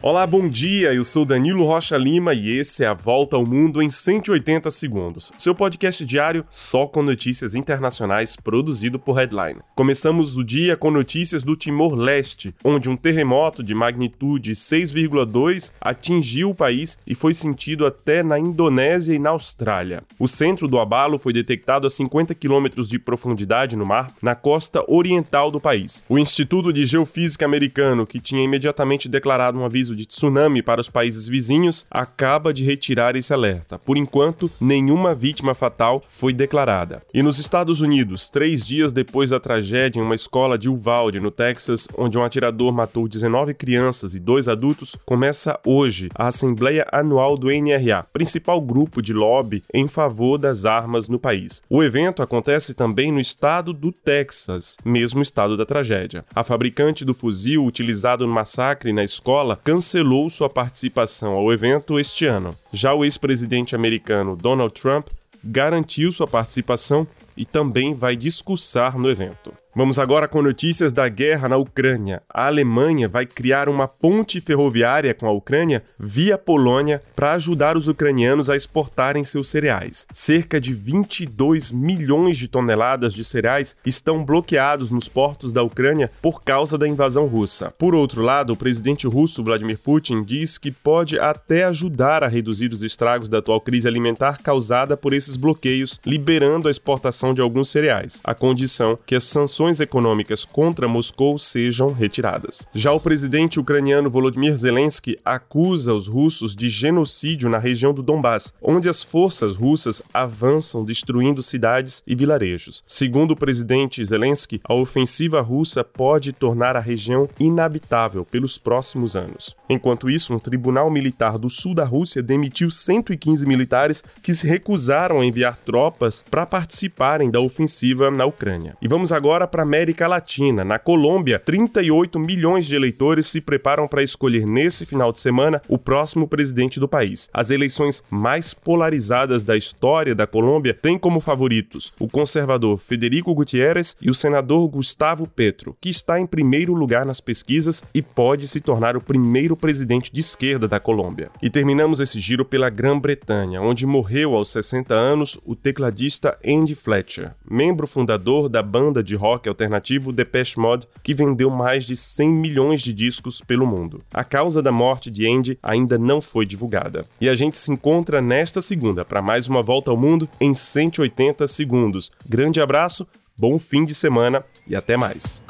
Olá, bom dia. Eu sou Danilo Rocha Lima e esse é a Volta ao Mundo em 180 segundos. Seu podcast diário só com notícias internacionais produzido por Headline. Começamos o dia com notícias do Timor-Leste, onde um terremoto de magnitude 6,2 atingiu o país e foi sentido até na Indonésia e na Austrália. O centro do abalo foi detectado a 50 quilômetros de profundidade no mar, na costa oriental do país. O Instituto de Geofísica americano, que tinha imediatamente declarado um aviso aviso de tsunami para os países vizinhos, acaba de retirar esse alerta. Por enquanto, nenhuma vítima fatal foi declarada. E nos Estados Unidos, três dias depois da tragédia em uma escola de Uvalde, no Texas, onde um atirador matou 19 crianças e dois adultos, começa hoje a Assembleia Anual do NRA, principal grupo de lobby em favor das armas no país. O evento acontece também no estado do Texas, mesmo estado da tragédia. A fabricante do fuzil utilizado no massacre na escola cancelou sua participação ao evento este ano. Já o ex-presidente americano Donald Trump garantiu sua participação e também vai discursar no evento. Vamos agora com notícias da guerra na Ucrânia. A Alemanha vai criar uma ponte ferroviária com a Ucrânia via Polônia para ajudar os ucranianos a exportarem seus cereais. Cerca de 22 milhões de toneladas de cereais estão bloqueados nos portos da Ucrânia por causa da invasão russa. Por outro lado, o presidente russo Vladimir Putin diz que pode até ajudar a reduzir os estragos da atual crise alimentar causada por esses bloqueios, liberando a exportação de alguns cereais, a condição que as sanções sanções econômicas contra Moscou sejam retiradas. Já o presidente ucraniano Volodymyr Zelensky acusa os russos de genocídio na região do Donbass, onde as forças russas avançam destruindo cidades e vilarejos. Segundo o presidente Zelensky, a ofensiva russa pode tornar a região inabitável pelos próximos anos. Enquanto isso, um tribunal militar do sul da Rússia demitiu 115 militares que se recusaram a enviar tropas para participarem da ofensiva na Ucrânia. E vamos agora para a América Latina. Na Colômbia, 38 milhões de eleitores se preparam para escolher nesse final de semana o próximo presidente do país. As eleições mais polarizadas da história da Colômbia têm como favoritos o conservador Federico Gutierrez e o senador Gustavo Petro, que está em primeiro lugar nas pesquisas e pode se tornar o primeiro presidente de esquerda da Colômbia. E terminamos esse giro pela Grã-Bretanha, onde morreu aos 60 anos o tecladista Andy Fletcher, membro fundador da banda de rock alternativo Depeche Mode, que vendeu mais de 100 milhões de discos pelo mundo. A causa da morte de Andy ainda não foi divulgada. E a gente se encontra nesta segunda para mais uma volta ao mundo em 180 segundos. Grande abraço, bom fim de semana e até mais.